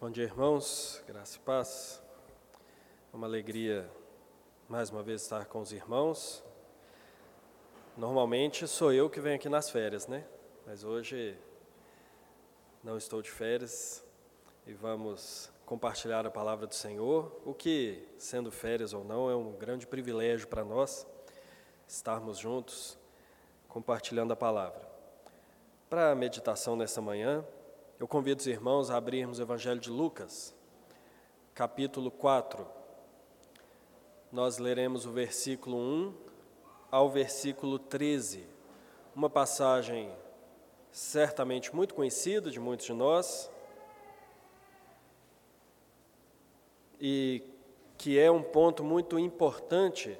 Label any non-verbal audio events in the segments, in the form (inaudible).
Bom dia, irmãos, graça e paz. É uma alegria mais uma vez estar com os irmãos. Normalmente sou eu que venho aqui nas férias, né? Mas hoje não estou de férias e vamos compartilhar a palavra do Senhor, o que, sendo férias ou não, é um grande privilégio para nós estarmos juntos compartilhando a palavra. Para a meditação nessa manhã, eu convido os irmãos a abrirmos o Evangelho de Lucas, capítulo 4. Nós leremos o versículo 1 ao versículo 13. Uma passagem certamente muito conhecida de muitos de nós e que é um ponto muito importante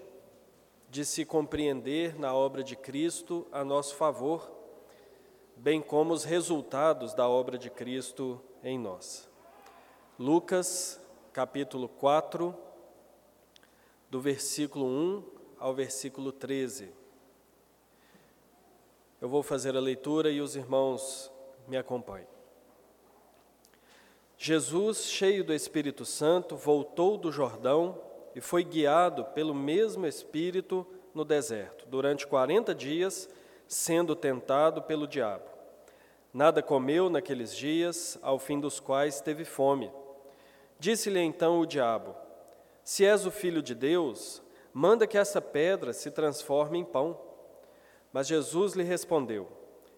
de se compreender na obra de Cristo a nosso favor bem como os resultados da obra de Cristo em nós. Lucas, capítulo 4, do versículo 1 ao versículo 13. Eu vou fazer a leitura e os irmãos me acompanhem. Jesus, cheio do Espírito Santo, voltou do Jordão e foi guiado pelo mesmo Espírito no deserto, durante quarenta dias, sendo tentado pelo diabo. Nada comeu naqueles dias, ao fim dos quais teve fome. Disse-lhe então o diabo: Se és o filho de Deus, manda que essa pedra se transforme em pão. Mas Jesus lhe respondeu: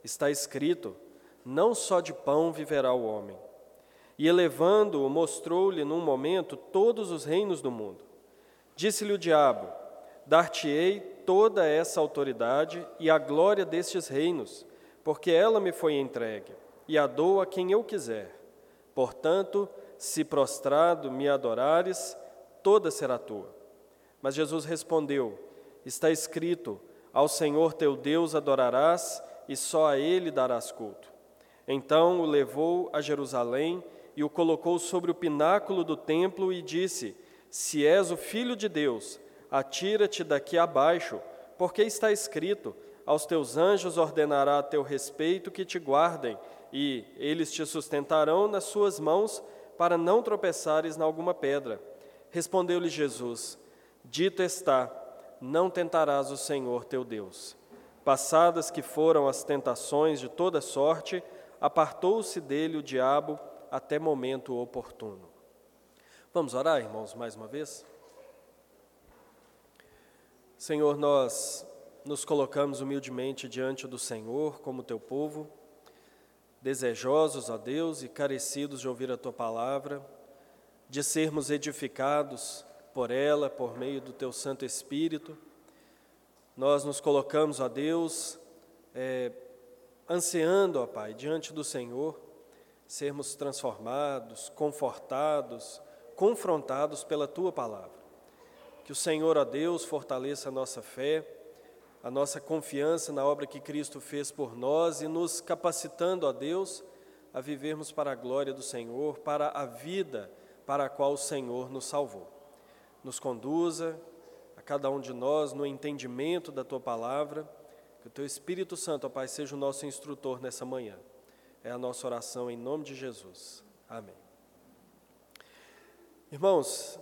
Está escrito: Não só de pão viverá o homem. E elevando-o, mostrou-lhe num momento todos os reinos do mundo. Disse-lhe o diabo: Dar-te-ei toda essa autoridade e a glória destes reinos, porque ela me foi entregue, e a dou a quem eu quiser. Portanto, se prostrado me adorares, toda será tua. Mas Jesus respondeu: Está escrito: Ao Senhor teu Deus adorarás, e só a ele darás culto. Então o levou a Jerusalém e o colocou sobre o pináculo do templo e disse: Se és o filho de Deus, atira-te daqui abaixo, porque está escrito: Aos teus anjos ordenará a teu respeito que te guardem, e eles te sustentarão nas suas mãos, para não tropeçares em alguma pedra. Respondeu-lhe Jesus: Dito está: Não tentarás o Senhor teu Deus. Passadas que foram as tentações de toda sorte, apartou-se dele o diabo até momento oportuno. Vamos orar, irmãos, mais uma vez? Senhor, nós nos colocamos humildemente diante do Senhor, como teu povo, desejosos, ó Deus, e carecidos de ouvir a tua palavra, de sermos edificados por ela, por meio do teu Santo Espírito. Nós nos colocamos, ó Deus, é, ansiando, ó Pai, diante do Senhor, sermos transformados, confortados, confrontados pela tua palavra. Que o Senhor, ó Deus, fortaleça a nossa fé a nossa confiança na obra que Cristo fez por nós e nos capacitando, a Deus, a vivermos para a glória do Senhor, para a vida para a qual o Senhor nos salvou. Nos conduza, a cada um de nós, no entendimento da tua palavra, que o teu Espírito Santo, ó Pai, seja o nosso instrutor nessa manhã. É a nossa oração em nome de Jesus. Amém. Irmãos,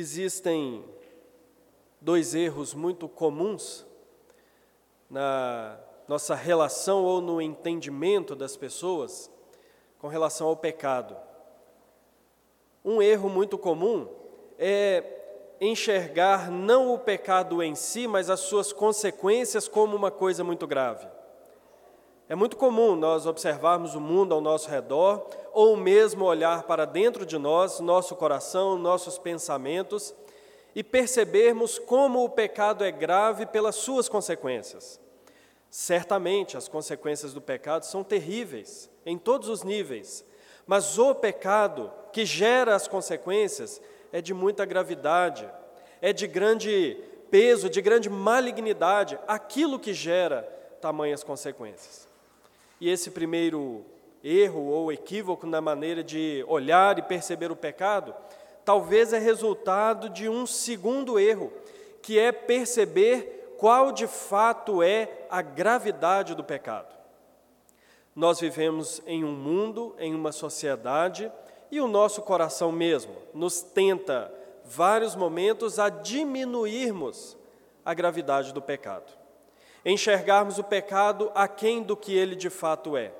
existem dois erros muito comuns na nossa relação ou no entendimento das pessoas com relação ao pecado. Um erro muito comum é enxergar não o pecado em si, mas as suas consequências como uma coisa muito grave. É muito comum nós observarmos o mundo ao nosso redor, ou mesmo olhar para dentro de nós, nosso coração, nossos pensamentos, e percebermos como o pecado é grave pelas suas consequências. Certamente as consequências do pecado são terríveis em todos os níveis, mas o pecado que gera as consequências é de muita gravidade, é de grande peso, de grande malignidade, aquilo que gera tamanhas consequências. E esse primeiro erro ou equívoco na maneira de olhar e perceber o pecado talvez é resultado de um segundo erro, que é perceber qual de fato é a gravidade do pecado. Nós vivemos em um mundo, em uma sociedade E o nosso coração mesmo nos tenta, vários momentos, a diminuirmos a gravidade do pecado. Enxergarmos o pecado aquém do que ele de fato é,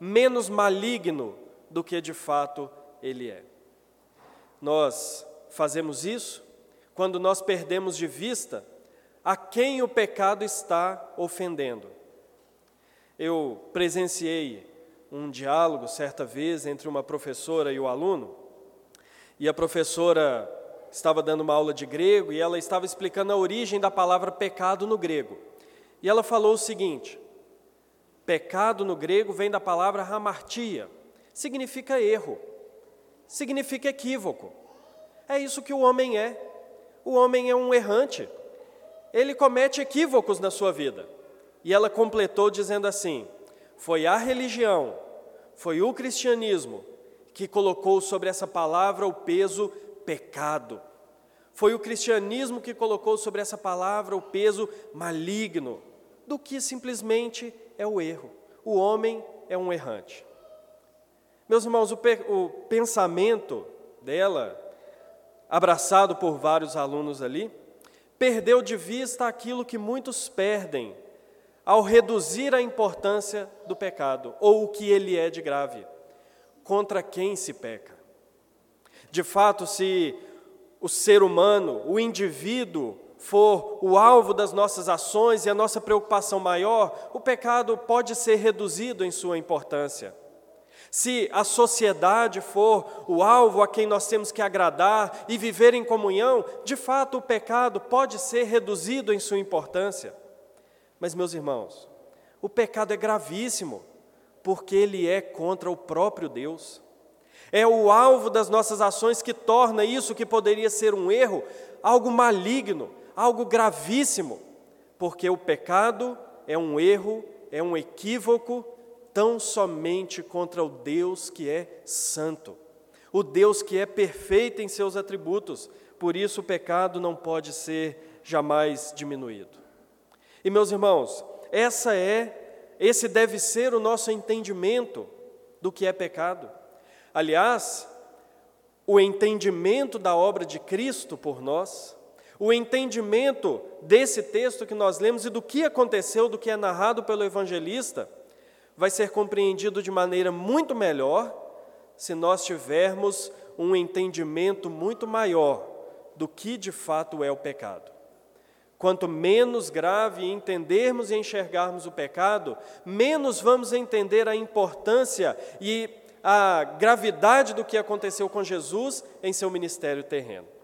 menos maligno do que de fato ele é. Nós fazemos isso quando nós perdemos de vista a quem o pecado está ofendendo. Eu presenciei um diálogo certa vez entre uma professora e o aluno, e a professora estava dando uma aula de grego e ela estava explicando a origem da palavra pecado no grego. E ela falou o seguinte: pecado no grego vem da palavra hamartia, significa erro, significa equívoco. É isso que o homem é. O homem é um errante. Ele comete equívocos na sua vida. E ela completou dizendo assim: foi a religião, foi o cristianismo que colocou sobre essa palavra o peso pecado. Foi o cristianismo que colocou sobre essa palavra o peso maligno, do que simplesmente é o erro. O homem é um errante. Meus irmãos, o, pe o pensamento dela, abraçado por vários alunos ali, perdeu de vista aquilo que muitos perdem ao reduzir a importância do pecado, ou o que ele é de grave, contra quem se peca. De fato, se o ser humano, o indivíduo, for o alvo das nossas ações e a nossa preocupação maior, o pecado pode ser reduzido em sua importância. Se a sociedade for o alvo a quem nós temos que agradar e viver em comunhão, de fato o pecado pode ser reduzido em sua importância. Mas, meus irmãos, o pecado é gravíssimo, porque ele é contra o próprio Deus. É o alvo das nossas ações que torna isso que poderia ser um erro algo maligno, algo gravíssimo, porque o pecado é um erro, é um equívoco tão somente contra o Deus que é santo, o Deus que é perfeito em seus atributos, por isso o pecado não pode ser jamais diminuído. E meus irmãos, essa é, esse deve ser o nosso entendimento do que é pecado. Aliás, o entendimento da obra de Cristo por nós, o entendimento desse texto que nós lemos e do que aconteceu, do que é narrado pelo evangelista, vai ser compreendido de maneira muito melhor se nós tivermos um entendimento muito maior do que de fato é o pecado. Quanto menos grave entendermos e enxergarmos o pecado, menos vamos entender a importância e a gravidade do que aconteceu com Jesus em seu ministério terreno.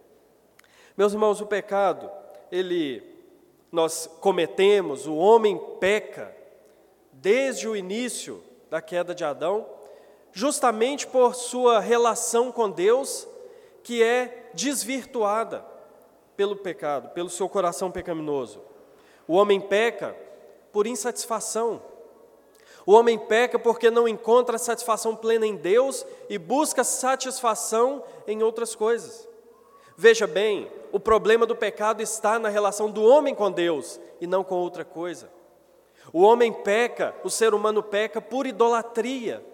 Meus irmãos, o pecado, ele nós cometemos, o homem peca desde o início da queda de Adão, justamente por sua relação com Deus, que é desvirtuada pelo pecado, pelo seu coração pecaminoso. O homem peca por insatisfação. O homem peca porque não encontra satisfação plena em Deus e busca satisfação em outras coisas. Veja bem, o problema do pecado está na relação do homem com Deus e não com outra coisa. O homem peca, o ser humano peca por idolatria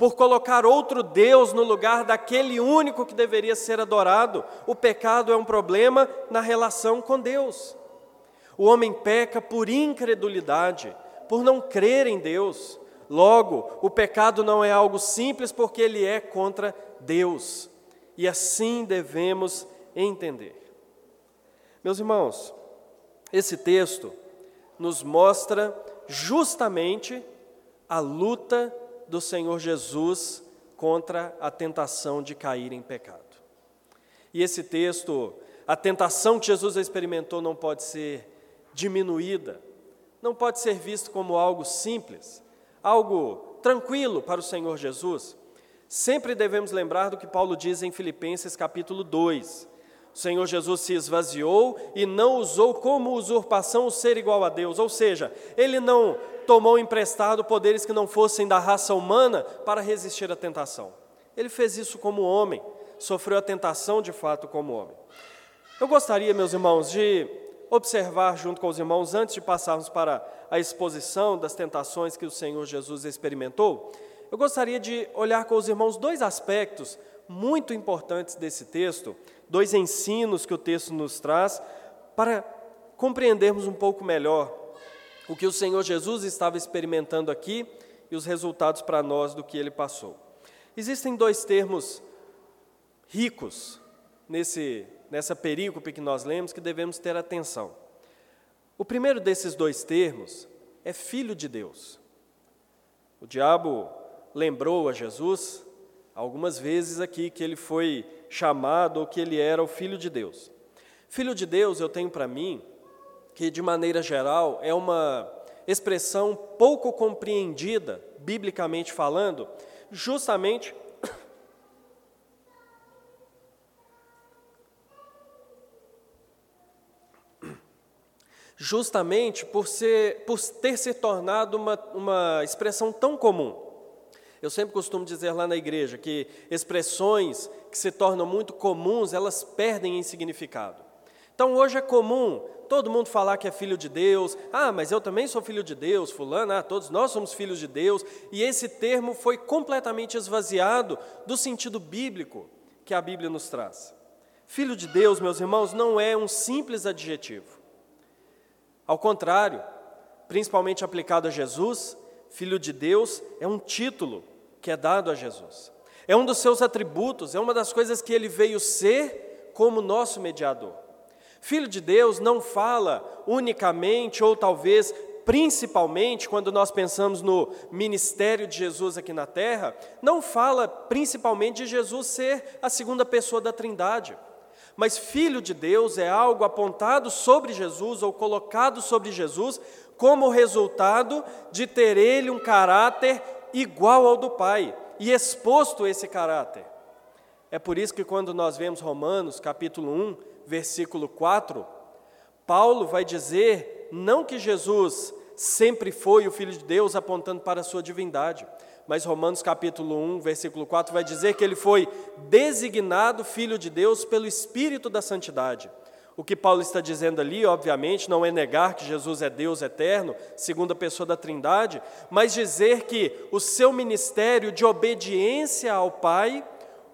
por colocar outro Deus no lugar daquele único que deveria ser adorado. O pecado é um problema na relação com Deus. O homem peca por incredulidade, por não crer em Deus. Logo, o pecado não é algo simples porque ele é contra Deus. E assim devemos entender. Meus irmãos, esse texto nos mostra justamente a luta do Senhor Jesus contra a tentação de cair em pecado. E esse texto, a tentação que Jesus experimentou não pode ser diminuída, não pode ser visto como algo simples, algo tranquilo para o Senhor Jesus. Sempre devemos lembrar do que Paulo diz em Filipenses capítulo 2. O Senhor Jesus se esvaziou e não usou como usurpação o ser igual a Deus, ou seja, ele não tomou emprestado poderes que não fossem da raça humana para resistir à tentação. Ele fez isso como homem, sofreu a tentação de fato como homem. Eu gostaria, meus irmãos, de observar junto com os irmãos, antes de passarmos para a exposição das tentações que o Senhor Jesus experimentou, eu gostaria de olhar com os irmãos dois aspectos muito importantes desse texto, dois ensinos que o texto nos traz, para compreendermos um pouco melhor o que o Senhor Jesus estava experimentando aqui e os resultados para nós do que ele passou. Existem dois termos ricos nesse, nessa perícope que nós lemos que devemos ter atenção. O primeiro desses dois termos é filho de Deus. O diabo lembrou a Jesus algumas vezes aqui que ele foi chamado ou que ele era o filho de Deus. Filho de Deus, eu tenho para mim que, de maneira geral, é uma expressão pouco compreendida, biblicamente falando, justamente (coughs) justamente por, ser, por ter se tornado uma, uma expressão tão comum. Eu sempre costumo dizer lá na igreja que expressões que se tornam muito comuns, elas perdem em significado. Então hoje é comum todo mundo falar que é filho de Deus, ah, mas eu também sou filho de Deus, fulano, ah, todos nós somos filhos de Deus, e esse termo foi completamente esvaziado do sentido bíblico que a Bíblia nos traz. Filho de Deus, meus irmãos, não é um simples adjetivo. Ao contrário, principalmente aplicado a Jesus, Filho de Deus é um título que é dado a Jesus. É um dos seus atributos, é uma das coisas que ele veio ser como nosso mediador. Filho de Deus não fala unicamente ou talvez principalmente quando nós pensamos no ministério de Jesus aqui na terra, não fala principalmente de Jesus ser a segunda pessoa da Trindade. Mas filho de Deus é algo apontado sobre Jesus ou colocado sobre Jesus como resultado de ter ele um caráter igual ao do Pai e exposto esse caráter. É por isso que quando nós vemos Romanos, capítulo 1, versículo 4, Paulo vai dizer não que Jesus sempre foi o filho de Deus apontando para a sua divindade, mas Romanos capítulo 1, versículo 4 vai dizer que ele foi designado filho de Deus pelo Espírito da Santidade. O que Paulo está dizendo ali, obviamente, não é negar que Jesus é Deus eterno, segunda pessoa da Trindade, mas dizer que o seu ministério de obediência ao Pai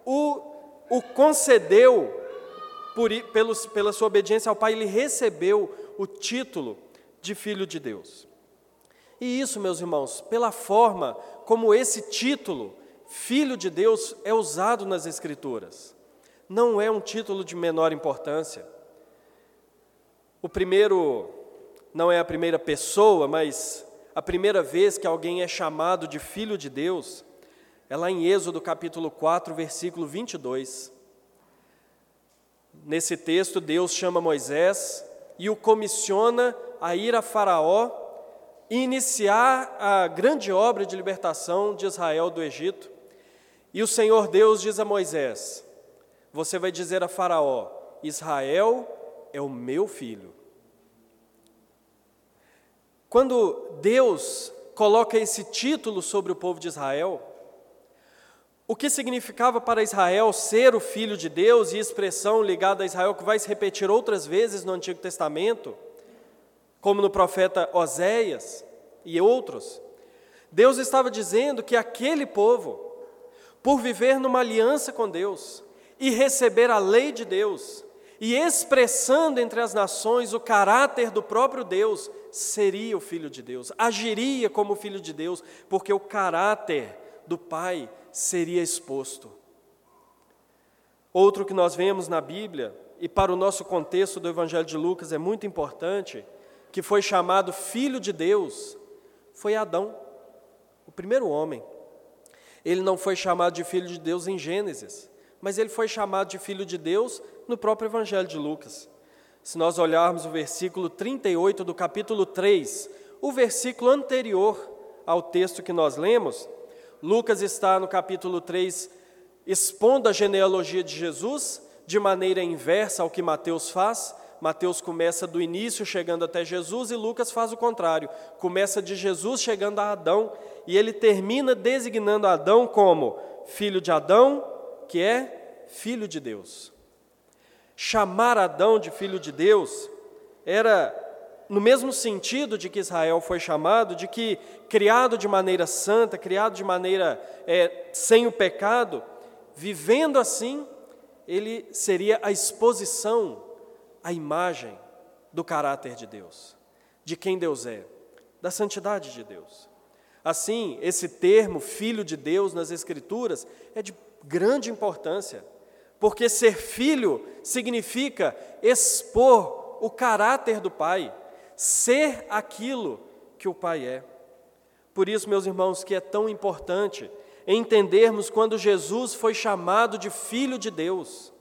o, o concedeu, por, pelos, pela sua obediência ao Pai, ele recebeu o título de filho de Deus. E isso, meus irmãos, pela forma como esse título, Filho de Deus, é usado nas Escrituras. Não é um título de menor importância. O primeiro, não é a primeira pessoa, mas a primeira vez que alguém é chamado de Filho de Deus, é lá em Êxodo capítulo 4, versículo 22. Nesse texto, Deus chama Moisés e o comissiona a ir a Faraó e iniciar a grande obra de libertação de Israel do Egito. E o Senhor Deus diz a Moisés: Você vai dizer a Faraó: Israel é o meu filho. Quando Deus coloca esse título sobre o povo de Israel, o que significava para Israel ser o filho de Deus e expressão ligada a Israel que vai se repetir outras vezes no Antigo Testamento, como no profeta Oséias e outros, Deus estava dizendo que aquele povo, por viver numa aliança com Deus e receber a lei de Deus, e expressando entre as nações o caráter do próprio Deus, seria o filho de Deus, agiria como filho de Deus, porque o caráter do Pai seria exposto. Outro que nós vemos na Bíblia, e para o nosso contexto do Evangelho de Lucas é muito importante, que foi chamado filho de Deus, foi Adão, o primeiro homem. Ele não foi chamado de filho de Deus em Gênesis, mas ele foi chamado de filho de Deus no próprio Evangelho de Lucas. Se nós olharmos o versículo 38 do capítulo 3, o versículo anterior ao texto que nós lemos, Lucas está no capítulo 3 expondo a genealogia de Jesus de maneira inversa ao que Mateus faz, Mateus começa do início chegando até Jesus e Lucas faz o contrário. Começa de Jesus chegando a Adão e ele termina designando Adão como filho de Adão, que é filho de Deus. Chamar Adão de filho de Deus era no mesmo sentido de que Israel foi chamado, de que criado de maneira santa, criado de maneira é, sem o pecado, vivendo assim, ele seria a exposição, a imagem do caráter de Deus, de quem Deus é, da santidade de Deus. Assim, esse termo, filho de Deus, nas Escrituras, é de grande importância, porque ser filho significa expor o caráter do Pai, ser aquilo que o Pai é. Por isso, meus irmãos, que é tão importante entendermos quando Jesus foi chamado de filho de Deus,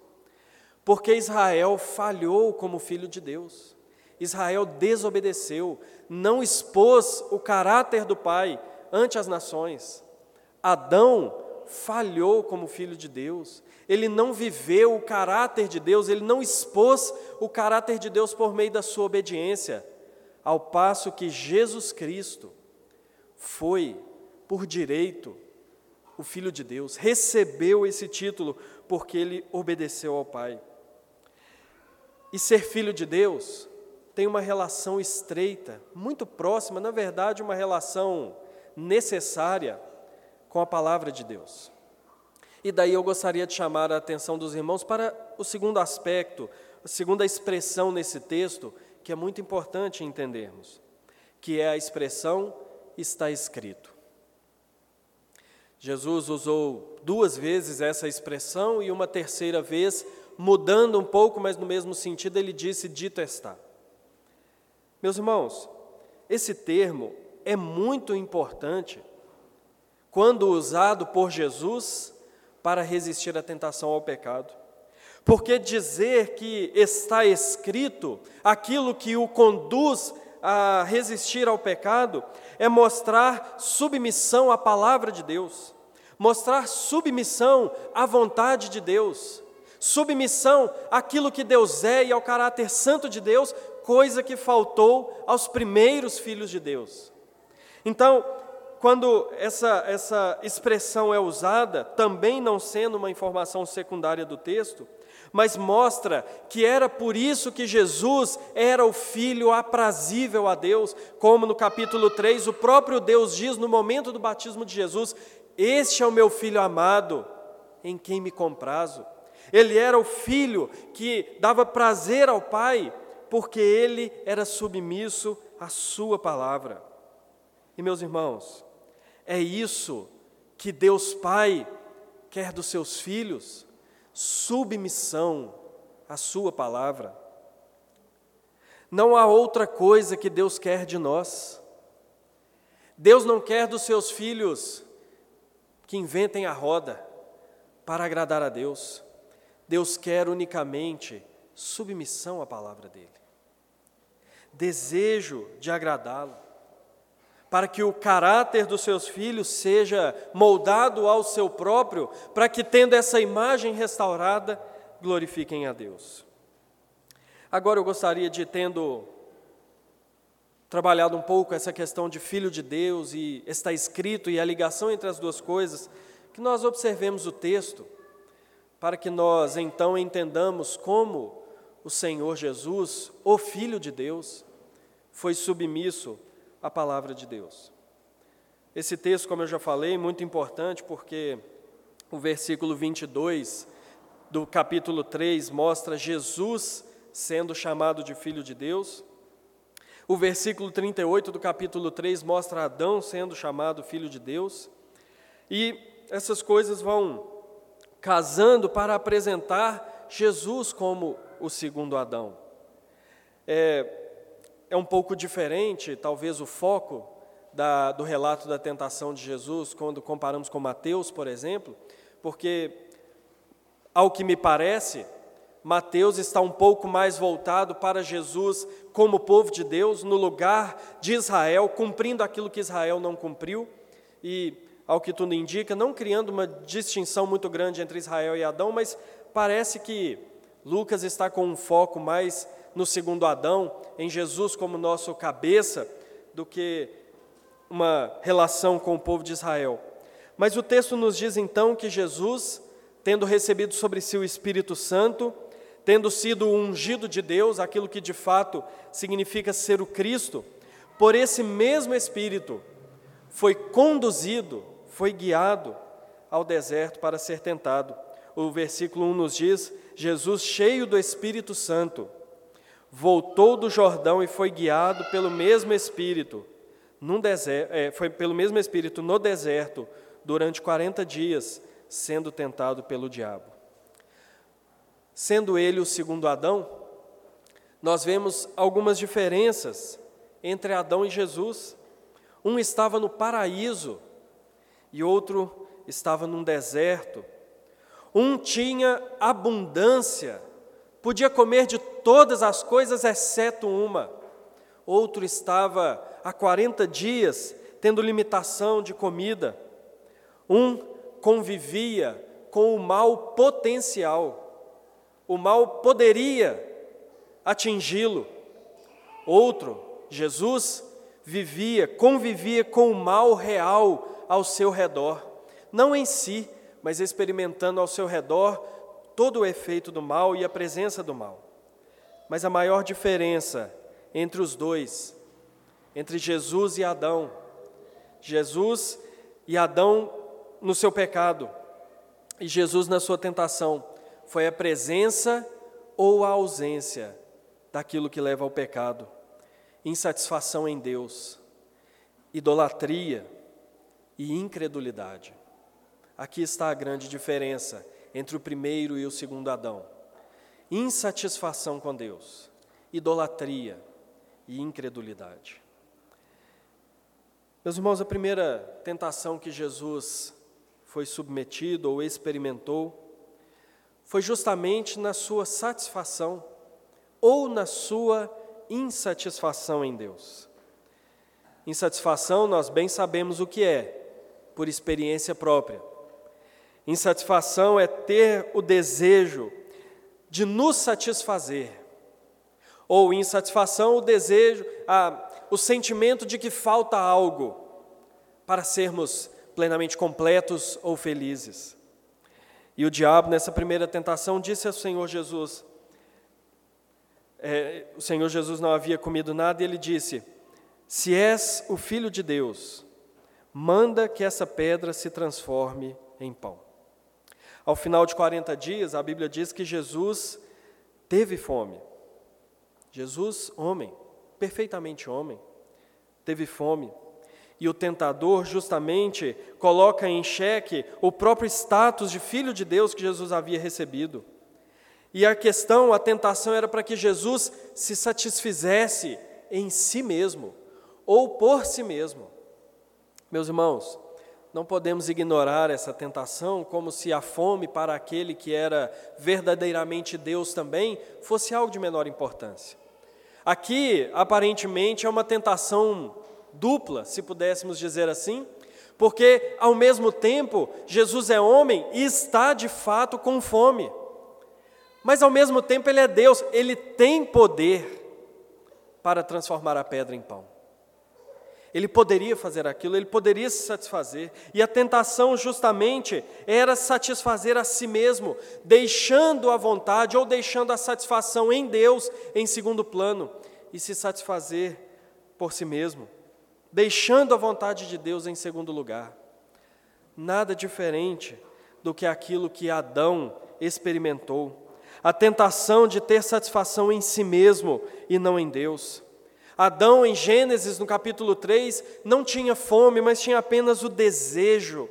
porque Israel falhou como filho de Deus. Israel desobedeceu, não expôs o caráter do Pai ante as nações. Adão falhou como filho de Deus, ele não viveu o caráter de Deus, ele não expôs o caráter de Deus por meio da sua obediência, ao passo que Jesus Cristo foi, por direito, o Filho de Deus, recebeu esse título porque ele obedeceu ao Pai. E ser filho de Deus tem uma relação estreita, muito próxima, na verdade, uma relação necessária com a palavra de Deus. E daí eu gostaria de chamar a atenção dos irmãos para o segundo aspecto, a segunda expressão nesse texto, que é muito importante entendermos, que é a expressão está escrito. Jesus usou duas vezes essa expressão e uma terceira vez, mudando um pouco, mas no mesmo sentido, ele disse: Dito está. Meus irmãos, esse termo é muito importante quando usado por Jesus para resistir à tentação ao pecado. Porque dizer que está escrito aquilo que o conduz a resistir ao pecado é mostrar submissão à palavra de Deus, mostrar submissão à vontade de Deus, submissão àquilo que Deus é e ao caráter santo de Deus, coisa que faltou aos primeiros filhos de Deus. Então, quando essa, essa expressão é usada, também não sendo uma informação secundária do texto, mas mostra que era por isso que Jesus era o filho aprazível a Deus, como no capítulo 3 o próprio Deus diz no momento do batismo de Jesus: Este é o meu filho amado, em quem me comprazo. Ele era o filho que dava prazer ao Pai, porque ele era submisso à Sua palavra. E meus irmãos, é isso que Deus Pai quer dos seus filhos: submissão à Sua palavra. Não há outra coisa que Deus quer de nós. Deus não quer dos seus filhos que inventem a roda para agradar a Deus. Deus quer unicamente submissão à palavra dEle, desejo de agradá-lo para que o caráter dos seus filhos seja moldado ao seu próprio, para que, tendo essa imagem restaurada, glorifiquem a Deus. Agora eu gostaria de, tendo trabalhado um pouco essa questão de filho de Deus e está escrito e a ligação entre as duas coisas, que nós observemos o texto, para que nós então entendamos como o Senhor Jesus, o Filho de Deus, foi submisso a palavra de Deus. Esse texto, como eu já falei, é muito importante porque o versículo 22 do capítulo 3 mostra Jesus sendo chamado de filho de Deus. O versículo 38 do capítulo 3 mostra Adão sendo chamado filho de Deus. E essas coisas vão casando para apresentar Jesus como o segundo Adão. É, é um pouco diferente, talvez, o foco da, do relato da tentação de Jesus, quando comparamos com Mateus, por exemplo, porque, ao que me parece, Mateus está um pouco mais voltado para Jesus como povo de Deus, no lugar de Israel, cumprindo aquilo que Israel não cumpriu, e, ao que tudo indica, não criando uma distinção muito grande entre Israel e Adão, mas parece que Lucas está com um foco mais no segundo Adão, em Jesus como nosso cabeça, do que uma relação com o povo de Israel. Mas o texto nos diz então que Jesus, tendo recebido sobre si o Espírito Santo, tendo sido ungido de Deus, aquilo que de fato significa ser o Cristo, por esse mesmo Espírito, foi conduzido, foi guiado ao deserto para ser tentado. O versículo 1 nos diz: Jesus, cheio do Espírito Santo, voltou do Jordão e foi guiado pelo mesmo Espírito, deserto, é, foi pelo mesmo Espírito no deserto durante 40 dias, sendo tentado pelo diabo. Sendo ele o segundo Adão, nós vemos algumas diferenças entre Adão e Jesus. Um estava no paraíso e outro estava num deserto. Um tinha abundância, podia comer de todas as coisas exceto uma. Outro estava há 40 dias tendo limitação de comida. Um convivia com o mal potencial. O mal poderia atingi-lo. Outro, Jesus, vivia, convivia com o mal real ao seu redor, não em si, mas experimentando ao seu redor todo o efeito do mal e a presença do mal. Mas a maior diferença entre os dois, entre Jesus e Adão, Jesus e Adão no seu pecado e Jesus na sua tentação, foi a presença ou a ausência daquilo que leva ao pecado. Insatisfação em Deus, idolatria e incredulidade. Aqui está a grande diferença entre o primeiro e o segundo Adão. Insatisfação com Deus, idolatria e incredulidade. Meus irmãos, a primeira tentação que Jesus foi submetido ou experimentou foi justamente na sua satisfação ou na sua insatisfação em Deus. Insatisfação, nós bem sabemos o que é, por experiência própria. Insatisfação é ter o desejo de nos satisfazer, ou insatisfação, o desejo, a, o sentimento de que falta algo para sermos plenamente completos ou felizes. E o diabo, nessa primeira tentação, disse ao Senhor Jesus: é, o Senhor Jesus não havia comido nada, e ele disse: Se és o filho de Deus, manda que essa pedra se transforme em pão. Ao final de 40 dias, a Bíblia diz que Jesus teve fome. Jesus, homem, perfeitamente homem, teve fome. E o tentador justamente coloca em xeque o próprio status de filho de Deus que Jesus havia recebido. E a questão, a tentação era para que Jesus se satisfizesse em si mesmo, ou por si mesmo. Meus irmãos, não podemos ignorar essa tentação como se a fome para aquele que era verdadeiramente Deus também fosse algo de menor importância. Aqui, aparentemente, é uma tentação dupla, se pudéssemos dizer assim, porque ao mesmo tempo Jesus é homem e está de fato com fome, mas ao mesmo tempo ele é Deus, ele tem poder para transformar a pedra em pão. Ele poderia fazer aquilo, ele poderia se satisfazer, e a tentação justamente era satisfazer a si mesmo, deixando a vontade ou deixando a satisfação em Deus em segundo plano e se satisfazer por si mesmo deixando a vontade de Deus em segundo lugar. Nada diferente do que aquilo que Adão experimentou. A tentação de ter satisfação em si mesmo e não em Deus. Adão, em Gênesis, no capítulo 3, não tinha fome, mas tinha apenas o desejo.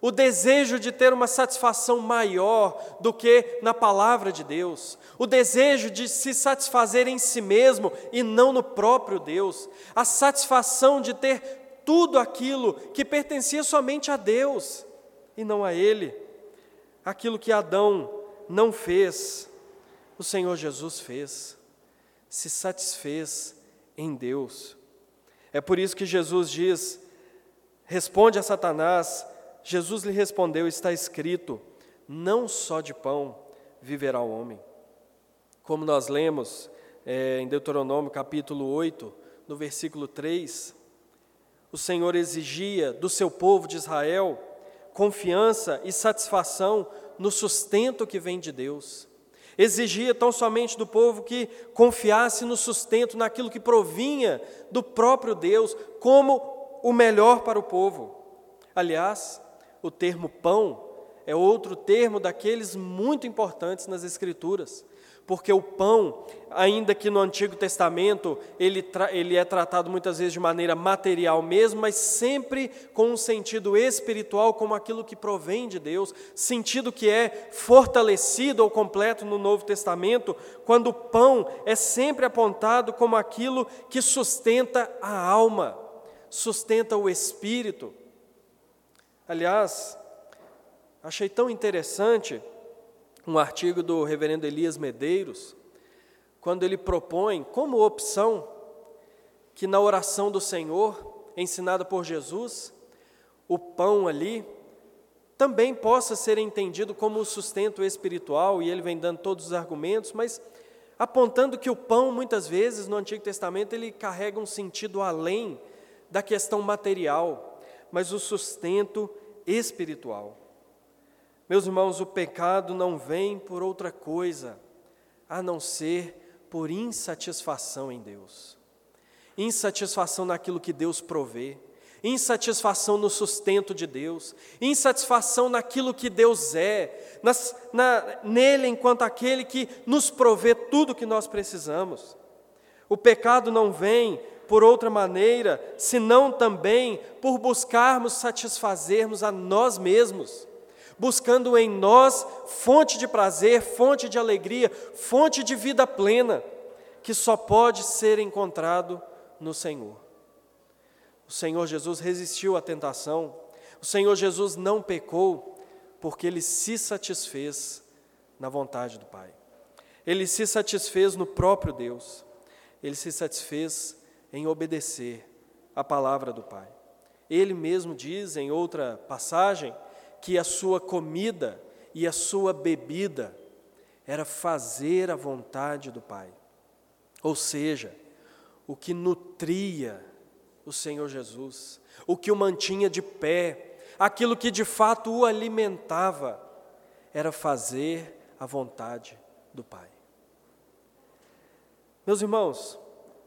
O desejo de ter uma satisfação maior do que na palavra de Deus, o desejo de se satisfazer em si mesmo e não no próprio Deus, a satisfação de ter tudo aquilo que pertencia somente a Deus e não a Ele, aquilo que Adão não fez, o Senhor Jesus fez, se satisfez em Deus. É por isso que Jesus diz, responde a Satanás, Jesus lhe respondeu: Está escrito, não só de pão viverá o homem. Como nós lemos é, em Deuteronômio capítulo 8, no versículo 3, o Senhor exigia do seu povo de Israel confiança e satisfação no sustento que vem de Deus. Exigia tão somente do povo que confiasse no sustento, naquilo que provinha do próprio Deus, como o melhor para o povo. Aliás, o termo pão é outro termo daqueles muito importantes nas Escrituras porque o pão, ainda que no Antigo Testamento ele, ele é tratado muitas vezes de maneira material mesmo, mas sempre com um sentido espiritual, como aquilo que provém de Deus, sentido que é fortalecido ou completo no Novo Testamento, quando o pão é sempre apontado como aquilo que sustenta a alma, sustenta o espírito. Aliás, achei tão interessante um artigo do reverendo Elias Medeiros, quando ele propõe como opção que na oração do Senhor, ensinada por Jesus, o pão ali também possa ser entendido como o sustento espiritual, e ele vem dando todos os argumentos, mas apontando que o pão, muitas vezes, no Antigo Testamento, ele carrega um sentido além da questão material, mas o sustento espiritual. Meus irmãos, o pecado não vem por outra coisa a não ser por insatisfação em Deus. Insatisfação naquilo que Deus provê, insatisfação no sustento de Deus, insatisfação naquilo que Deus é, nas, na, nele enquanto aquele que nos provê tudo o que nós precisamos. O pecado não vem por outra maneira, senão também por buscarmos satisfazermos a nós mesmos buscando em nós fonte de prazer, fonte de alegria, fonte de vida plena, que só pode ser encontrado no Senhor. O Senhor Jesus resistiu à tentação, o Senhor Jesus não pecou, porque ele se satisfez na vontade do Pai. Ele se satisfez no próprio Deus. Ele se satisfez em obedecer a palavra do Pai. Ele mesmo diz em outra passagem que a sua comida e a sua bebida era fazer a vontade do Pai. Ou seja, o que nutria o Senhor Jesus, o que o mantinha de pé, aquilo que de fato o alimentava, era fazer a vontade do Pai. Meus irmãos,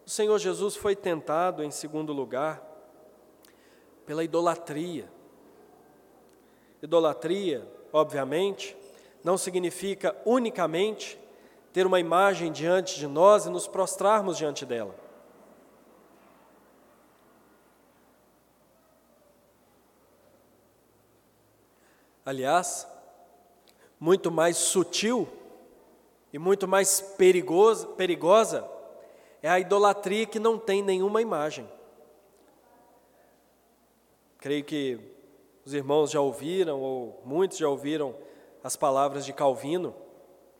o Senhor Jesus foi tentado, em segundo lugar, pela idolatria. Idolatria, obviamente, não significa unicamente ter uma imagem diante de nós e nos prostrarmos diante dela. Aliás, muito mais sutil e muito mais perigosa, perigosa é a idolatria que não tem nenhuma imagem. Creio que os irmãos já ouviram, ou muitos já ouviram, as palavras de Calvino,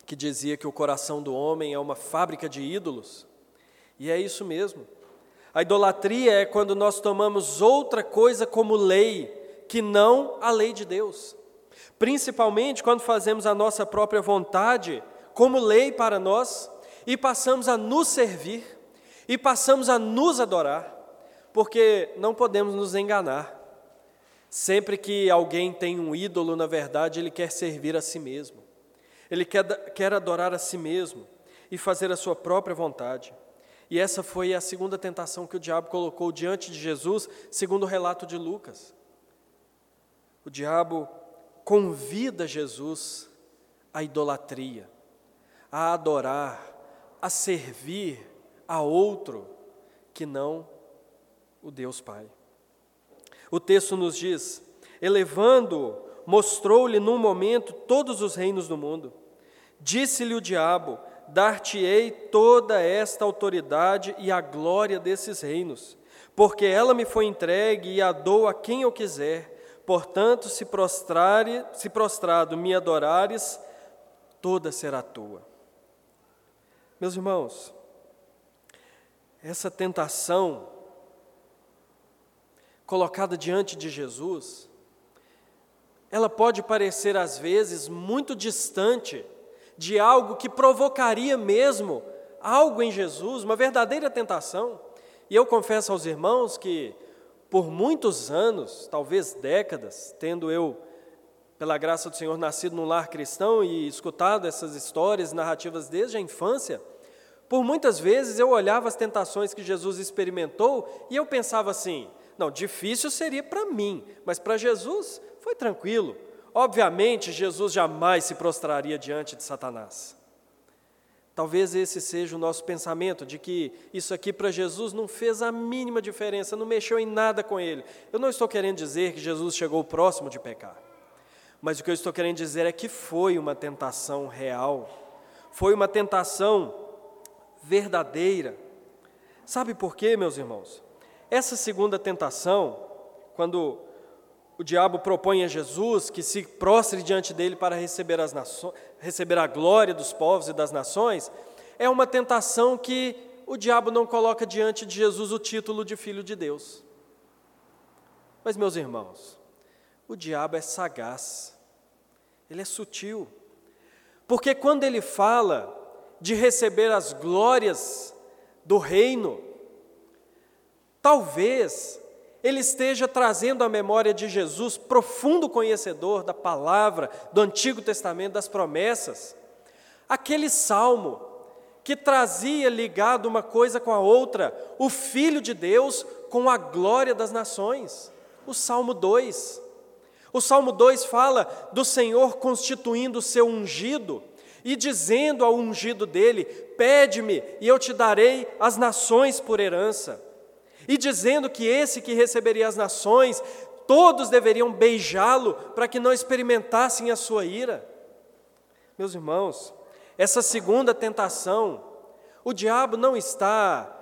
que dizia que o coração do homem é uma fábrica de ídolos. E é isso mesmo. A idolatria é quando nós tomamos outra coisa como lei, que não a lei de Deus. Principalmente quando fazemos a nossa própria vontade como lei para nós e passamos a nos servir e passamos a nos adorar, porque não podemos nos enganar. Sempre que alguém tem um ídolo, na verdade, ele quer servir a si mesmo. Ele quer, quer adorar a si mesmo e fazer a sua própria vontade. E essa foi a segunda tentação que o diabo colocou diante de Jesus, segundo o relato de Lucas. O diabo convida Jesus à idolatria, a adorar, a servir a outro que não o Deus Pai. O texto nos diz: elevando, mostrou-lhe num momento todos os reinos do mundo. Disse-lhe o diabo: Dar-te-ei toda esta autoridade e a glória desses reinos, porque ela me foi entregue e a dou a quem eu quiser. Portanto, se, prostrare, se prostrado me adorares, toda será tua. Meus irmãos, essa tentação colocada diante de Jesus, ela pode parecer às vezes muito distante de algo que provocaria mesmo algo em Jesus, uma verdadeira tentação. E eu confesso aos irmãos que por muitos anos, talvez décadas, tendo eu pela graça do Senhor, nascido num lar cristão e escutado essas histórias, narrativas desde a infância, por muitas vezes eu olhava as tentações que Jesus experimentou e eu pensava assim: não, difícil seria para mim, mas para Jesus foi tranquilo. Obviamente, Jesus jamais se prostraria diante de Satanás. Talvez esse seja o nosso pensamento, de que isso aqui para Jesus não fez a mínima diferença, não mexeu em nada com ele. Eu não estou querendo dizer que Jesus chegou próximo de pecar, mas o que eu estou querendo dizer é que foi uma tentação real, foi uma tentação verdadeira. Sabe por quê, meus irmãos? Essa segunda tentação, quando o diabo propõe a Jesus que se prostre diante dele para receber, as nações, receber a glória dos povos e das nações, é uma tentação que o diabo não coloca diante de Jesus o título de filho de Deus. Mas, meus irmãos, o diabo é sagaz, ele é sutil, porque quando ele fala de receber as glórias do reino, talvez ele esteja trazendo à memória de Jesus, profundo conhecedor da palavra, do Antigo Testamento, das promessas, aquele salmo que trazia ligado uma coisa com a outra, o Filho de Deus com a glória das nações, o Salmo 2. O Salmo 2 fala do Senhor constituindo o seu ungido, e dizendo ao ungido dele: Pede-me e eu te darei as nações por herança. E dizendo que esse que receberia as nações, todos deveriam beijá-lo para que não experimentassem a sua ira. Meus irmãos, essa segunda tentação, o diabo não está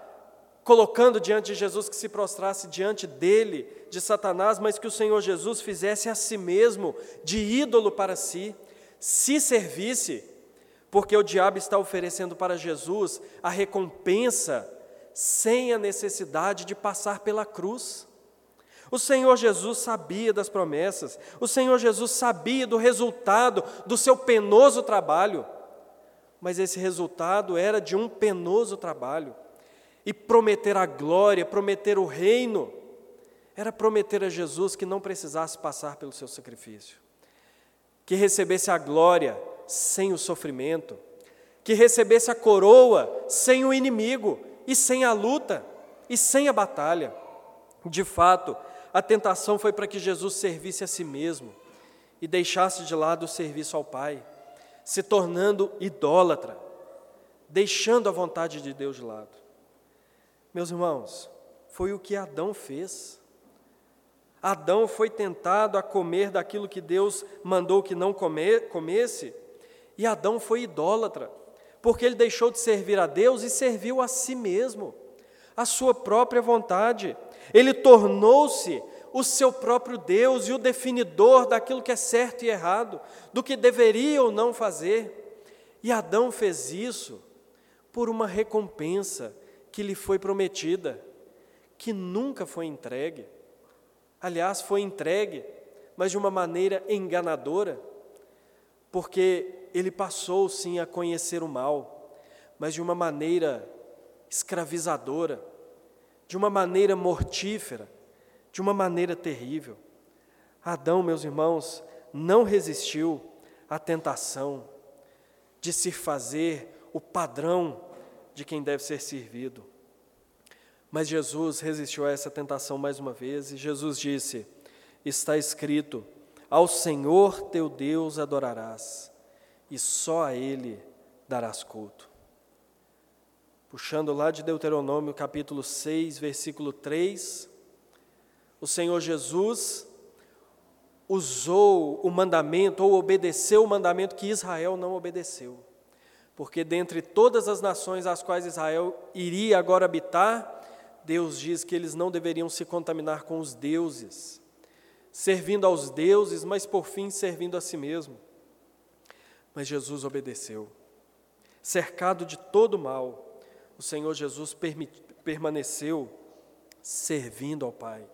colocando diante de Jesus que se prostrasse diante dele, de Satanás, mas que o Senhor Jesus fizesse a si mesmo de ídolo para si, se servisse porque o diabo está oferecendo para Jesus a recompensa sem a necessidade de passar pela cruz. O Senhor Jesus sabia das promessas, o Senhor Jesus sabia do resultado do seu penoso trabalho, mas esse resultado era de um penoso trabalho. E prometer a glória, prometer o reino, era prometer a Jesus que não precisasse passar pelo seu sacrifício, que recebesse a glória sem o sofrimento, que recebesse a coroa sem o inimigo e sem a luta e sem a batalha. De fato, a tentação foi para que Jesus servisse a si mesmo e deixasse de lado o serviço ao Pai, se tornando idólatra, deixando a vontade de Deus de lado. Meus irmãos, foi o que Adão fez. Adão foi tentado a comer daquilo que Deus mandou que não comer, comesse, e Adão foi idólatra, porque ele deixou de servir a Deus e serviu a si mesmo, a sua própria vontade. Ele tornou-se o seu próprio Deus e o definidor daquilo que é certo e errado, do que deveria ou não fazer. E Adão fez isso por uma recompensa que lhe foi prometida, que nunca foi entregue. Aliás, foi entregue, mas de uma maneira enganadora, porque ele passou sim a conhecer o mal, mas de uma maneira escravizadora, de uma maneira mortífera, de uma maneira terrível. Adão, meus irmãos, não resistiu à tentação de se fazer o padrão de quem deve ser servido. Mas Jesus resistiu a essa tentação mais uma vez e Jesus disse: Está escrito: Ao Senhor teu Deus adorarás e só a Ele darás culto. Puxando lá de Deuteronômio capítulo 6, versículo 3, o Senhor Jesus usou o mandamento ou obedeceu o mandamento que Israel não obedeceu. Porque dentre todas as nações às quais Israel iria agora habitar, Deus diz que eles não deveriam se contaminar com os deuses, servindo aos deuses, mas por fim servindo a si mesmo. Mas Jesus obedeceu. Cercado de todo mal, o Senhor Jesus permaneceu servindo ao Pai,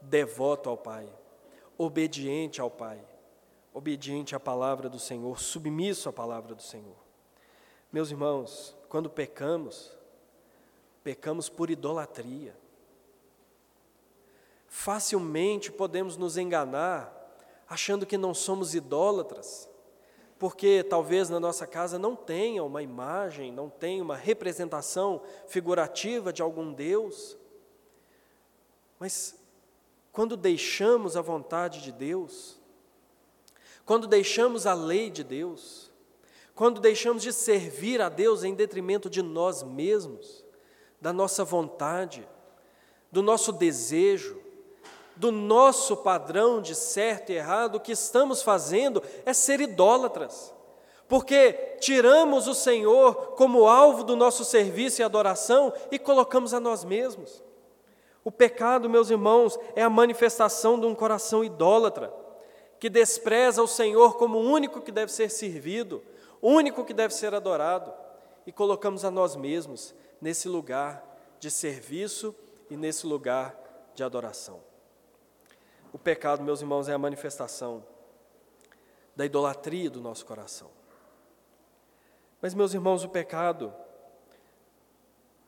devoto ao Pai, obediente ao Pai, obediente à palavra do Senhor, submisso à palavra do Senhor. Meus irmãos, quando pecamos, pecamos por idolatria. Facilmente podemos nos enganar achando que não somos idólatras, porque talvez na nossa casa não tenha uma imagem, não tenha uma representação figurativa de algum Deus. Mas quando deixamos a vontade de Deus, quando deixamos a lei de Deus, quando deixamos de servir a Deus em detrimento de nós mesmos, da nossa vontade, do nosso desejo, do nosso padrão de certo e errado, o que estamos fazendo é ser idólatras. Porque tiramos o Senhor como alvo do nosso serviço e adoração e colocamos a nós mesmos. O pecado, meus irmãos, é a manifestação de um coração idólatra, que despreza o Senhor como o único que deve ser servido, o único que deve ser adorado, e colocamos a nós mesmos nesse lugar de serviço e nesse lugar de adoração. O pecado, meus irmãos, é a manifestação da idolatria do nosso coração. Mas, meus irmãos, o pecado,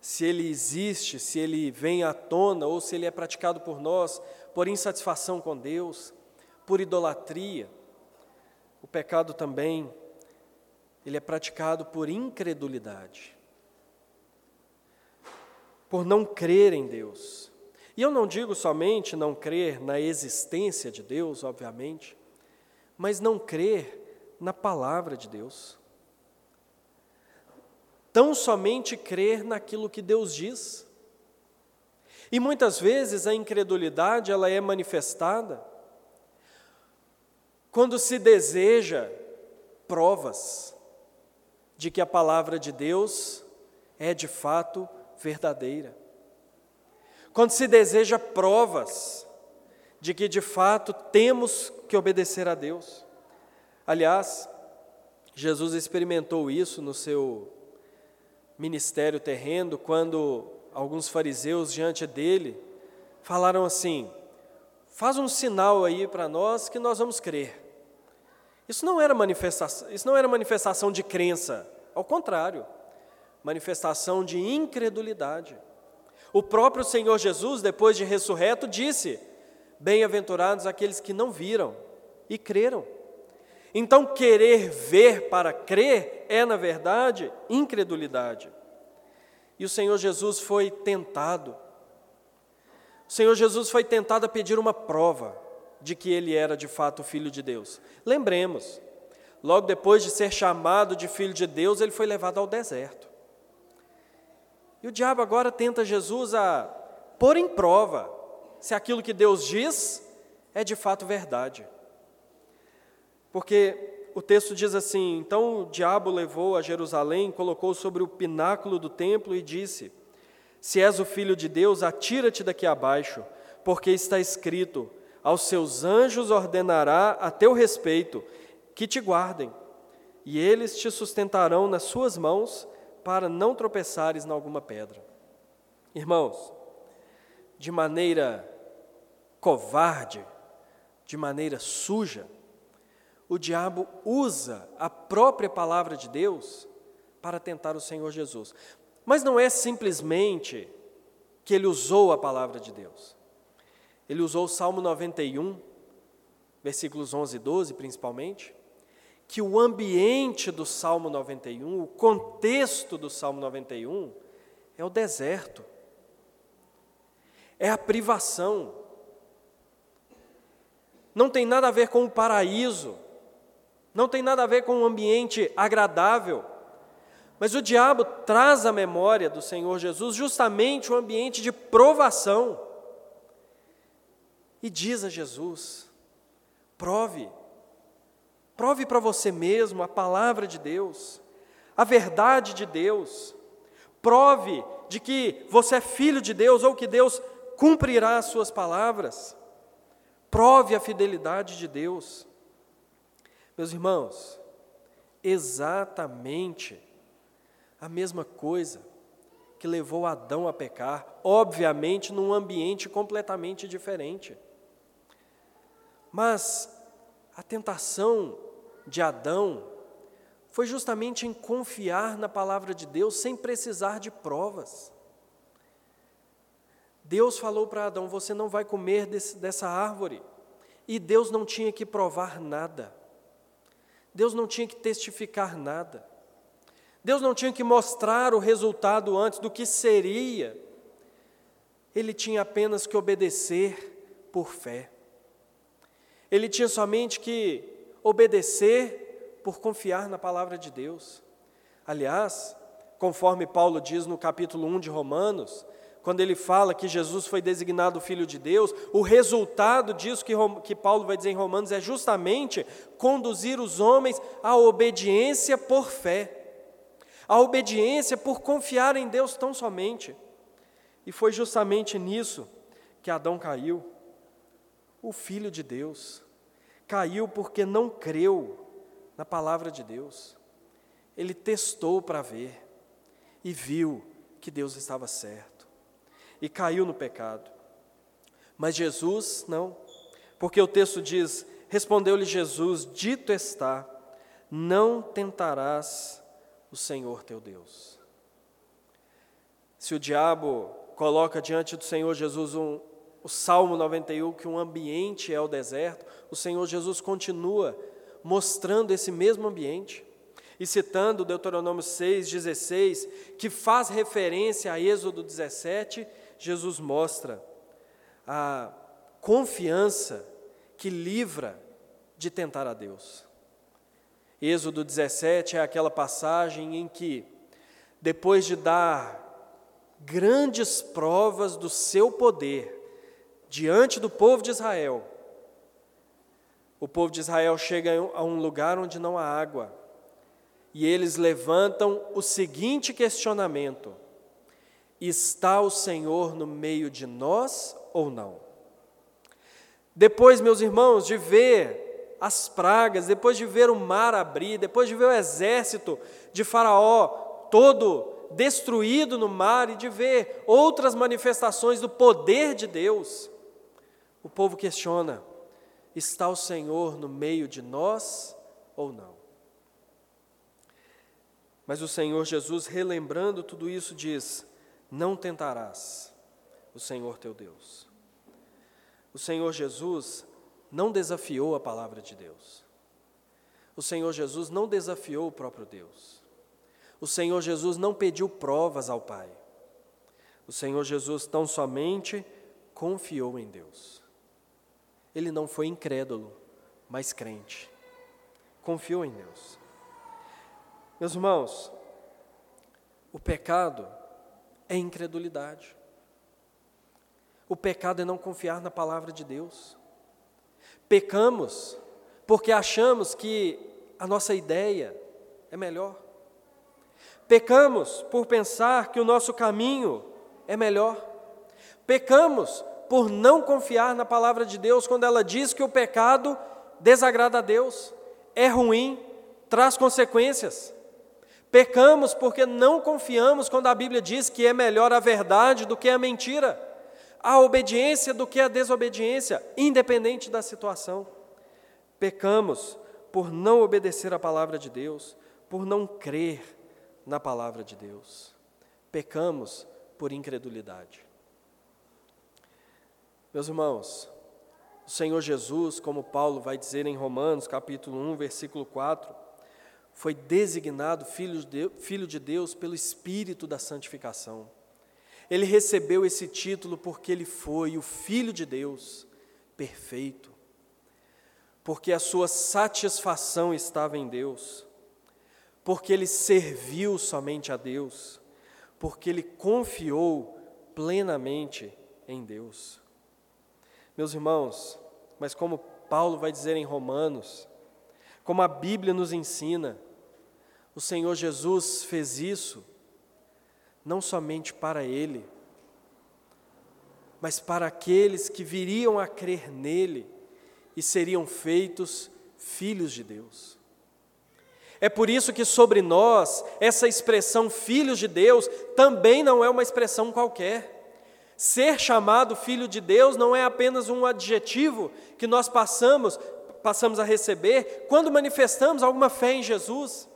se ele existe, se ele vem à tona, ou se ele é praticado por nós por insatisfação com Deus, por idolatria, o pecado também, ele é praticado por incredulidade, por não crer em Deus, e eu não digo somente não crer na existência de Deus, obviamente, mas não crer na palavra de Deus. Tão somente crer naquilo que Deus diz. E muitas vezes a incredulidade ela é manifestada quando se deseja provas de que a palavra de Deus é de fato verdadeira quando se deseja provas de que de fato temos que obedecer a Deus. Aliás, Jesus experimentou isso no seu ministério terreno, quando alguns fariseus diante dele falaram assim: faz um sinal aí para nós que nós vamos crer. Isso não era manifestação, isso não era manifestação de crença, ao contrário, manifestação de incredulidade. O próprio Senhor Jesus, depois de ressurreto, disse: Bem-aventurados aqueles que não viram e creram. Então, querer ver para crer é, na verdade, incredulidade. E o Senhor Jesus foi tentado. O Senhor Jesus foi tentado a pedir uma prova de que ele era de fato filho de Deus. Lembremos, logo depois de ser chamado de filho de Deus, ele foi levado ao deserto. E o diabo agora tenta Jesus a pôr em prova se aquilo que Deus diz é de fato verdade. Porque o texto diz assim: Então o diabo levou a Jerusalém, colocou sobre o pináculo do templo e disse: Se és o filho de Deus, atira-te daqui abaixo, porque está escrito: Aos seus anjos ordenará a teu respeito que te guardem, e eles te sustentarão nas suas mãos para não tropeçares em alguma pedra. Irmãos, de maneira covarde, de maneira suja, o diabo usa a própria palavra de Deus para tentar o Senhor Jesus. Mas não é simplesmente que ele usou a palavra de Deus. Ele usou o Salmo 91, versículos 11 e 12, principalmente, que o ambiente do Salmo 91, o contexto do Salmo 91, é o deserto, é a privação. Não tem nada a ver com o paraíso, não tem nada a ver com um ambiente agradável. Mas o diabo traz à memória do Senhor Jesus justamente o um ambiente de provação. E diz a Jesus: prove Prove para você mesmo a palavra de Deus, a verdade de Deus. Prove de que você é filho de Deus ou que Deus cumprirá as suas palavras. Prove a fidelidade de Deus. Meus irmãos, exatamente a mesma coisa que levou Adão a pecar, obviamente num ambiente completamente diferente. Mas a tentação de Adão foi justamente em confiar na palavra de Deus sem precisar de provas. Deus falou para Adão: Você não vai comer desse, dessa árvore. E Deus não tinha que provar nada. Deus não tinha que testificar nada. Deus não tinha que mostrar o resultado antes do que seria. Ele tinha apenas que obedecer por fé. Ele tinha somente que obedecer por confiar na palavra de Deus. Aliás, conforme Paulo diz no capítulo 1 de Romanos, quando ele fala que Jesus foi designado Filho de Deus, o resultado disso que, que Paulo vai dizer em Romanos é justamente conduzir os homens à obediência por fé, à obediência por confiar em Deus tão somente. E foi justamente nisso que Adão caiu. O Filho de Deus caiu porque não creu na palavra de Deus. Ele testou para ver e viu que Deus estava certo e caiu no pecado. Mas Jesus não, porque o texto diz: Respondeu-lhe Jesus: Dito está, não tentarás o Senhor teu Deus. Se o diabo coloca diante do Senhor Jesus um, o Salmo 91, que um ambiente é o deserto, o Senhor Jesus continua mostrando esse mesmo ambiente. E citando Deuteronômio 6,16, que faz referência a Êxodo 17, Jesus mostra a confiança que livra de tentar a Deus. Êxodo 17 é aquela passagem em que, depois de dar grandes provas do seu poder diante do povo de Israel, o povo de Israel chega a um lugar onde não há água. E eles levantam o seguinte questionamento: Está o Senhor no meio de nós ou não? Depois, meus irmãos, de ver as pragas, depois de ver o mar abrir, depois de ver o exército de Faraó todo destruído no mar e de ver outras manifestações do poder de Deus, o povo questiona: está o Senhor no meio de nós ou não? Mas o Senhor Jesus, relembrando tudo isso, diz: não tentarás o Senhor teu Deus. O Senhor Jesus não desafiou a palavra de Deus. O Senhor Jesus não desafiou o próprio Deus. O Senhor Jesus não pediu provas ao Pai. O Senhor Jesus tão somente confiou em Deus. Ele não foi incrédulo, mas crente. Confiou em Deus. Meus irmãos, o pecado é incredulidade. O pecado é não confiar na palavra de Deus. Pecamos porque achamos que a nossa ideia é melhor. Pecamos por pensar que o nosso caminho é melhor. Pecamos por não confiar na palavra de Deus quando ela diz que o pecado desagrada a Deus, é ruim, traz consequências. Pecamos porque não confiamos quando a Bíblia diz que é melhor a verdade do que a mentira, a obediência do que a desobediência, independente da situação. Pecamos por não obedecer a palavra de Deus, por não crer na palavra de Deus. Pecamos por incredulidade. Meus irmãos, o Senhor Jesus, como Paulo vai dizer em Romanos, capítulo 1, versículo 4, foi designado filho de, Deus pelo Espírito da santificação. Ele recebeu esse título porque ele foi o Filho de Deus perfeito, porque a sua satisfação estava em Deus, porque ele serviu somente a Deus, porque ele confiou plenamente em Deus. Meus irmãos, mas como Paulo vai dizer em Romanos, como a Bíblia nos ensina, o Senhor Jesus fez isso não somente para Ele, mas para aqueles que viriam a crer nele e seriam feitos filhos de Deus. É por isso que sobre nós, essa expressão filhos de Deus também não é uma expressão qualquer. Ser chamado filho de Deus não é apenas um adjetivo que nós passamos passamos a receber quando manifestamos alguma fé em Jesus.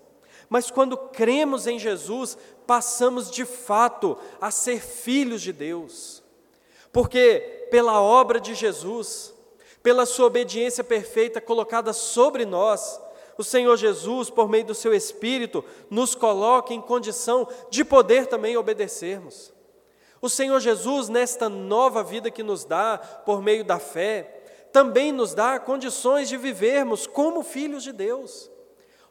Mas quando cremos em Jesus, passamos de fato a ser filhos de Deus. Porque pela obra de Jesus, pela Sua obediência perfeita colocada sobre nós, o Senhor Jesus, por meio do Seu Espírito, nos coloca em condição de poder também obedecermos. O Senhor Jesus, nesta nova vida que nos dá por meio da fé, também nos dá condições de vivermos como filhos de Deus.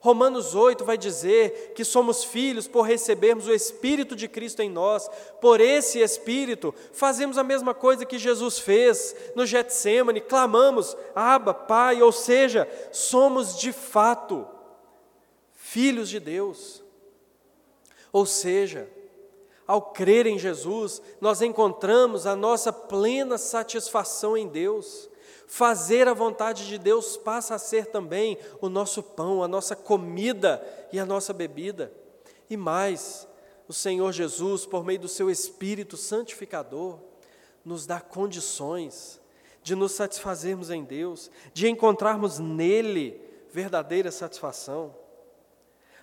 Romanos 8 vai dizer que somos filhos por recebermos o Espírito de Cristo em nós. Por esse Espírito, fazemos a mesma coisa que Jesus fez no Getsemane, clamamos, Abba, Pai, ou seja, somos de fato filhos de Deus. Ou seja, ao crer em Jesus, nós encontramos a nossa plena satisfação em Deus. Fazer a vontade de Deus passa a ser também o nosso pão, a nossa comida e a nossa bebida. E mais, o Senhor Jesus, por meio do seu Espírito santificador, nos dá condições de nos satisfazermos em Deus, de encontrarmos nele verdadeira satisfação.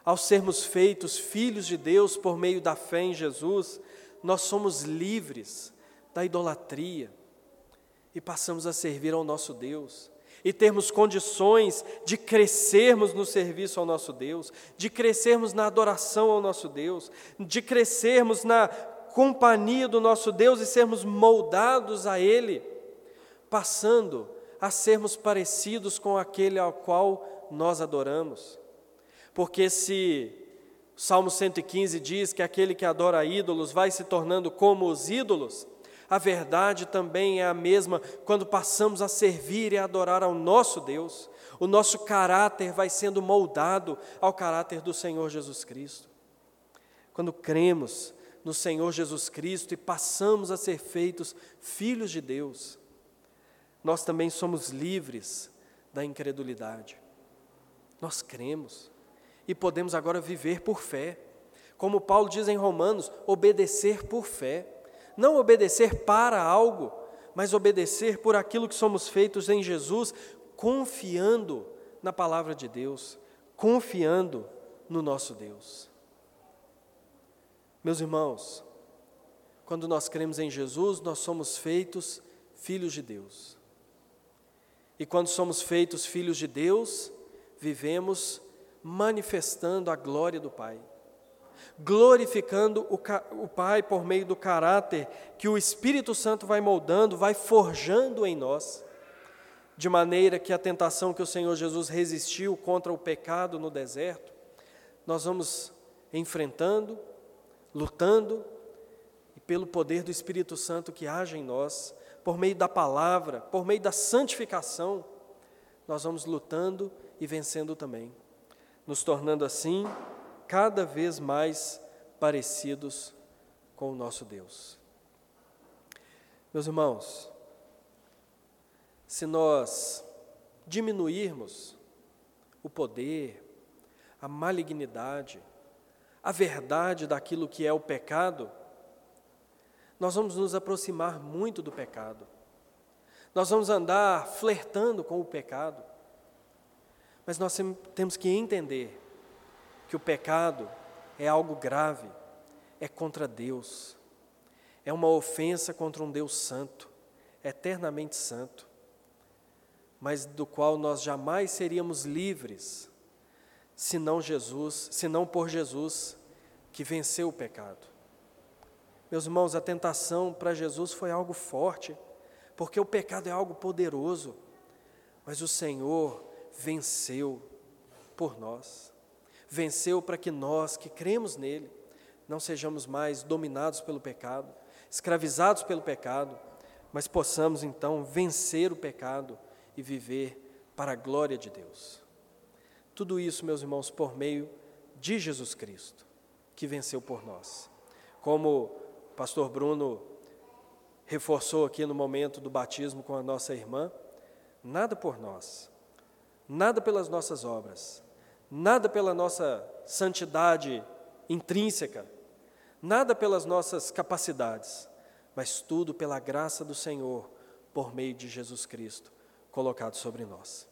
Ao sermos feitos filhos de Deus por meio da fé em Jesus, nós somos livres da idolatria e passamos a servir ao nosso Deus e termos condições de crescermos no serviço ao nosso Deus, de crescermos na adoração ao nosso Deus, de crescermos na companhia do nosso Deus e sermos moldados a Ele, passando a sermos parecidos com aquele ao qual nós adoramos. Porque se Salmo 115 diz que aquele que adora ídolos vai se tornando como os ídolos, a verdade também é a mesma quando passamos a servir e adorar ao nosso Deus. O nosso caráter vai sendo moldado ao caráter do Senhor Jesus Cristo. Quando cremos no Senhor Jesus Cristo e passamos a ser feitos filhos de Deus, nós também somos livres da incredulidade. Nós cremos e podemos agora viver por fé. Como Paulo diz em Romanos, obedecer por fé. Não obedecer para algo, mas obedecer por aquilo que somos feitos em Jesus, confiando na palavra de Deus, confiando no nosso Deus. Meus irmãos, quando nós cremos em Jesus, nós somos feitos filhos de Deus. E quando somos feitos filhos de Deus, vivemos manifestando a glória do Pai glorificando o, o Pai por meio do caráter que o Espírito Santo vai moldando, vai forjando em nós, de maneira que a tentação que o Senhor Jesus resistiu contra o pecado no deserto, nós vamos enfrentando, lutando, e pelo poder do Espírito Santo que age em nós, por meio da palavra, por meio da santificação, nós vamos lutando e vencendo também, nos tornando assim cada vez mais parecidos com o nosso Deus. Meus irmãos, se nós diminuirmos o poder, a malignidade, a verdade daquilo que é o pecado, nós vamos nos aproximar muito do pecado. Nós vamos andar flertando com o pecado. Mas nós temos que entender que o pecado é algo grave, é contra Deus, é uma ofensa contra um Deus santo, eternamente santo, mas do qual nós jamais seríamos livres, senão Jesus, senão por Jesus que venceu o pecado. Meus irmãos, a tentação para Jesus foi algo forte, porque o pecado é algo poderoso, mas o Senhor venceu por nós venceu para que nós, que cremos nele, não sejamos mais dominados pelo pecado, escravizados pelo pecado, mas possamos então vencer o pecado e viver para a glória de Deus. Tudo isso, meus irmãos, por meio de Jesus Cristo, que venceu por nós. Como o pastor Bruno reforçou aqui no momento do batismo com a nossa irmã, nada por nós, nada pelas nossas obras, nada pela nossa santidade intrínseca, nada pelas nossas capacidades, mas tudo pela graça do Senhor, por meio de Jesus Cristo, colocado sobre nós.